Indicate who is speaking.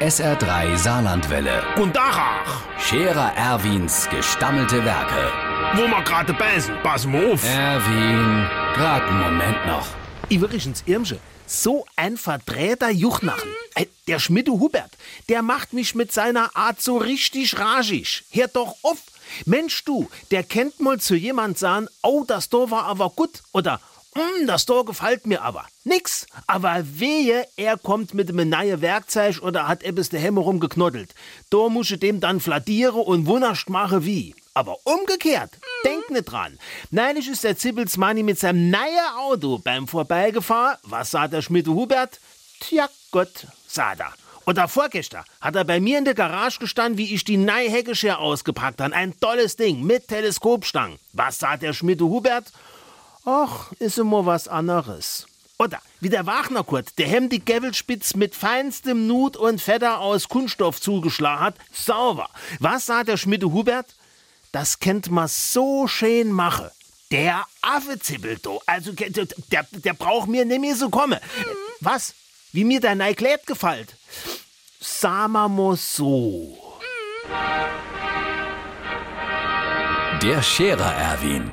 Speaker 1: SR3 Saarlandwelle.
Speaker 2: Und Dachach,
Speaker 1: Scherer Erwins gestammelte Werke.
Speaker 2: wo wir gerade beißen, pass mal auf.
Speaker 1: Erwin, grad einen Moment noch.
Speaker 3: Übrigens, Irmsche, so ein verdrehter Juchnachen. Äh, Der Schmidte Hubert, der macht mich mit seiner Art so richtig ragig. Hör doch auf. Mensch, du, der kennt mal zu jemand sagen, oh, das Tor war aber gut. Oder, hm, das Tor gefällt mir aber. Nix. Aber wehe, er kommt mit einem neuen Werkzeug oder hat etwas der Hemme rumgeknoddelt. Da muss ich dem dann flattieren und wunderst mache wie. Aber umgekehrt, denk nicht dran. Neulich ist der Zippels Manni mit seinem neuen Auto beim Vorbeigefahren. Was sagt der Schmidt Hubert? Tja Gott, sagt er. Oder vorgestern hat er bei mir in der Garage gestanden, wie ich die neue Heckescher ausgepackt habe. Ein tolles Ding mit Teleskopstangen. Was sagt der Schmidt Hubert? Ach, ist immer was anderes. Oder wie der Wagner Kurt, der hem die Gävelspitz mit feinstem Nut und Feder aus Kunststoff zugeschlagen hat, sauber. Was sagt der Schmidt Hubert? Das kennt man so schön mache. Der Affe zippelt do. Also der, der, braucht mir nicht mehr so komme. Was? Wie mir dein Kleid gefällt? Wir mal so.
Speaker 1: Der Scherer Erwin.